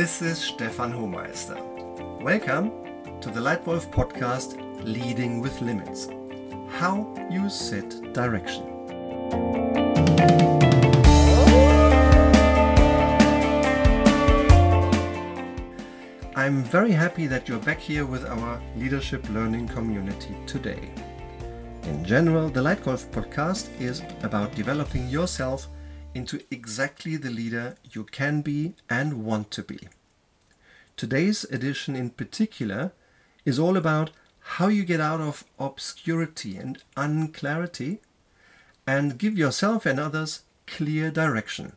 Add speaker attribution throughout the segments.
Speaker 1: This is Stefan Hohmeister. Welcome to the Lightwolf podcast Leading with Limits. How you set direction. I'm very happy that you're back here with our leadership learning community today. In general, the Lightwolf podcast is about developing yourself into exactly the leader you can be and want to be. Today's edition, in particular, is all about how you get out of obscurity and unclarity and give yourself and others clear direction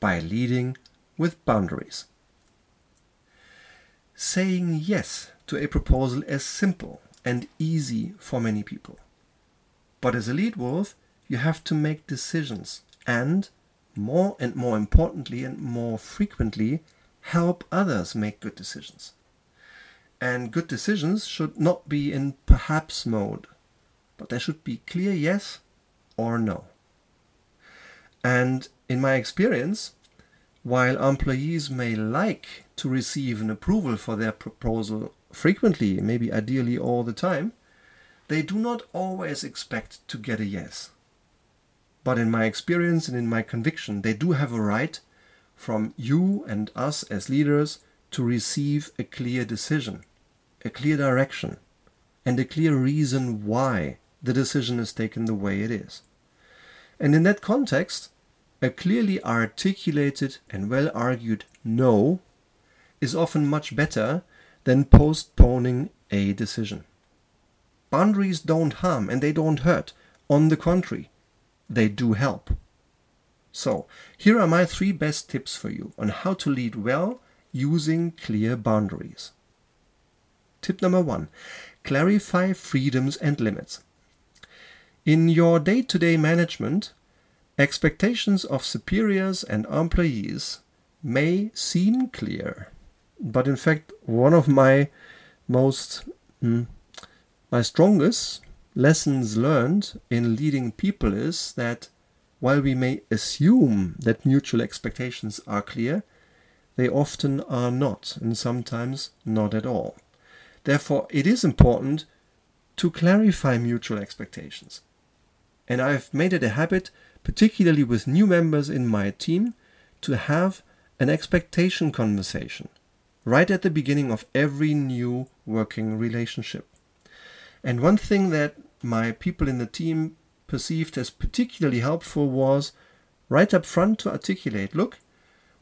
Speaker 1: by leading with boundaries. Saying yes to a proposal is simple and easy for many people. But as a lead wolf, you have to make decisions and, more and more importantly and more frequently, help others make good decisions. And good decisions should not be in perhaps mode, but there should be clear yes or no. And in my experience, while employees may like to receive an approval for their proposal frequently, maybe ideally all the time, they do not always expect to get a yes. But in my experience and in my conviction, they do have a right from you and us as leaders to receive a clear decision, a clear direction, and a clear reason why the decision is taken the way it is. And in that context, a clearly articulated and well argued no is often much better than postponing a decision. Boundaries don't harm and they don't hurt. On the contrary, they do help. So, here are my three best tips for you on how to lead well using clear boundaries. Tip number one clarify freedoms and limits. In your day to day management, expectations of superiors and employees may seem clear, but in fact, one of my most mm, my strongest lessons learned in leading people is that while we may assume that mutual expectations are clear, they often are not, and sometimes not at all. Therefore, it is important to clarify mutual expectations. And I've made it a habit, particularly with new members in my team, to have an expectation conversation right at the beginning of every new working relationship. And one thing that my people in the team perceived as particularly helpful was right up front to articulate look,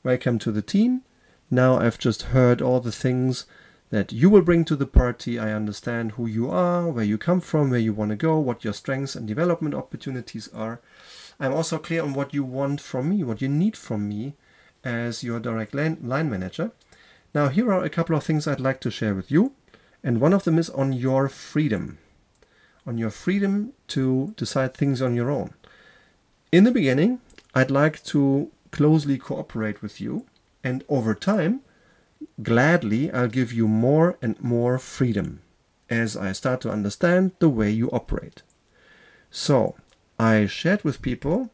Speaker 1: welcome to the team. Now I've just heard all the things that you will bring to the party. I understand who you are, where you come from, where you want to go, what your strengths and development opportunities are. I'm also clear on what you want from me, what you need from me as your direct line, manager. Now, here are a couple of things I'd like to share with you, and one of them is on your freedom on your freedom to decide things on your own. In the beginning, I'd like to closely cooperate with you, and over time, gladly I'll give you more and more freedom as I start to understand the way you operate. So, I shared with people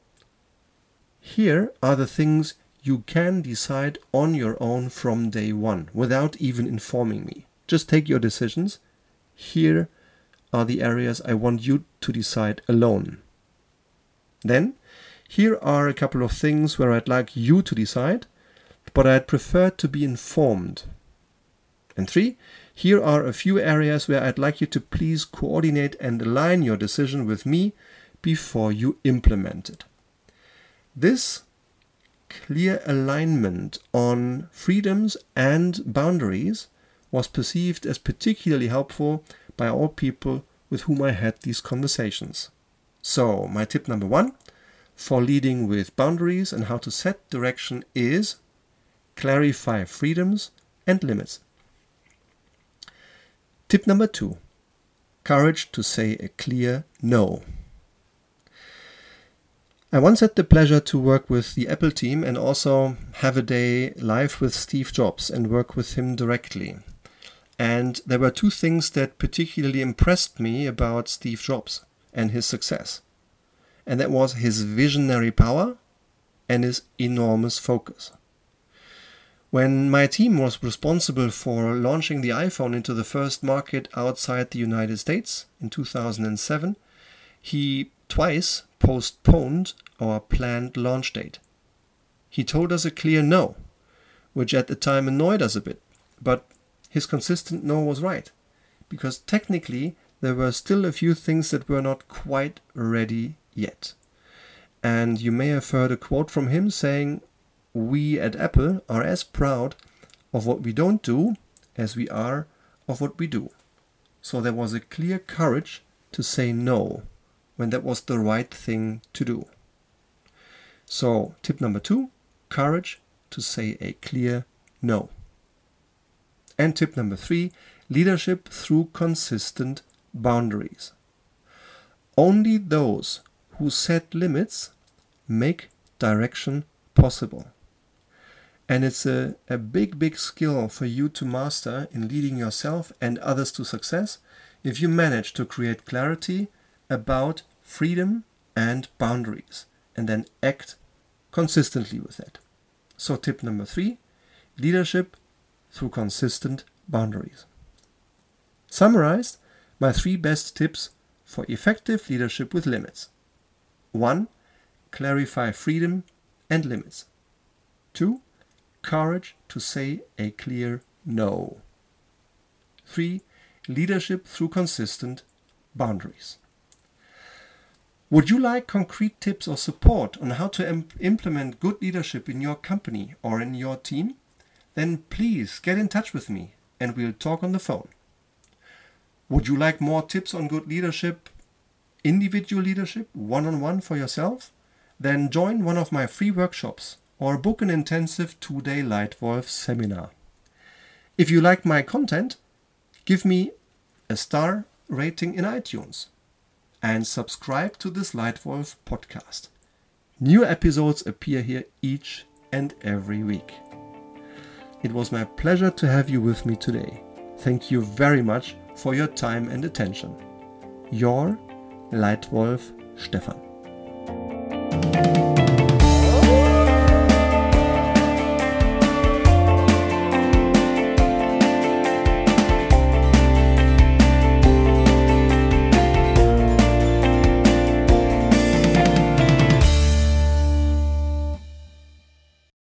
Speaker 1: here are the things you can decide on your own from day one without even informing me. Just take your decisions. Here are the areas I want you to decide alone. Then, here are a couple of things where I'd like you to decide, but I'd prefer to be informed. And three, here are a few areas where I'd like you to please coordinate and align your decision with me before you implement it. This clear alignment on freedoms and boundaries was perceived as particularly helpful by all people with whom I had these conversations. So, my tip number one for leading with boundaries and how to set direction is clarify freedoms and limits. Tip number two courage to say a clear no. I once had the pleasure to work with the Apple team and also have a day live with Steve Jobs and work with him directly. And there were two things that particularly impressed me about Steve Jobs and his success. And that was his visionary power and his enormous focus. When my team was responsible for launching the iPhone into the first market outside the United States in 2007, he twice postponed our planned launch date. He told us a clear no, which at the time annoyed us a bit, but his consistent no was right, because technically there were still a few things that were not quite ready yet. And you may have heard a quote from him saying, We at Apple are as proud of what we don't do as we are of what we do. So there was a clear courage to say no when that was the right thing to do. So, tip number two courage to say a clear no. And tip number three leadership through consistent boundaries. Only those who set limits make direction possible. And it's a, a big, big skill for you to master in leading yourself and others to success if you manage to create clarity about freedom and boundaries and then act consistently with that. So, tip number three leadership through consistent boundaries. Summarized, my three best tips for effective leadership with limits 1. Clarify freedom and limits. 2. Courage to say a clear no. 3. Leadership through consistent boundaries. Would you like concrete tips or support on how to imp- implement good leadership in your company or in your team? Then please get in touch with me and we'll talk on the phone. Would you like more tips on good leadership, individual leadership, one on one for yourself? Then join one of my free workshops or book an intensive two day Lightwolf seminar. If you like my content, give me a star rating in iTunes and subscribe to this Lightwolf podcast. New episodes appear here each and every week. It was my pleasure to have you with me today. Thank you very much for your time and attention. Your Lightwolf Stefan.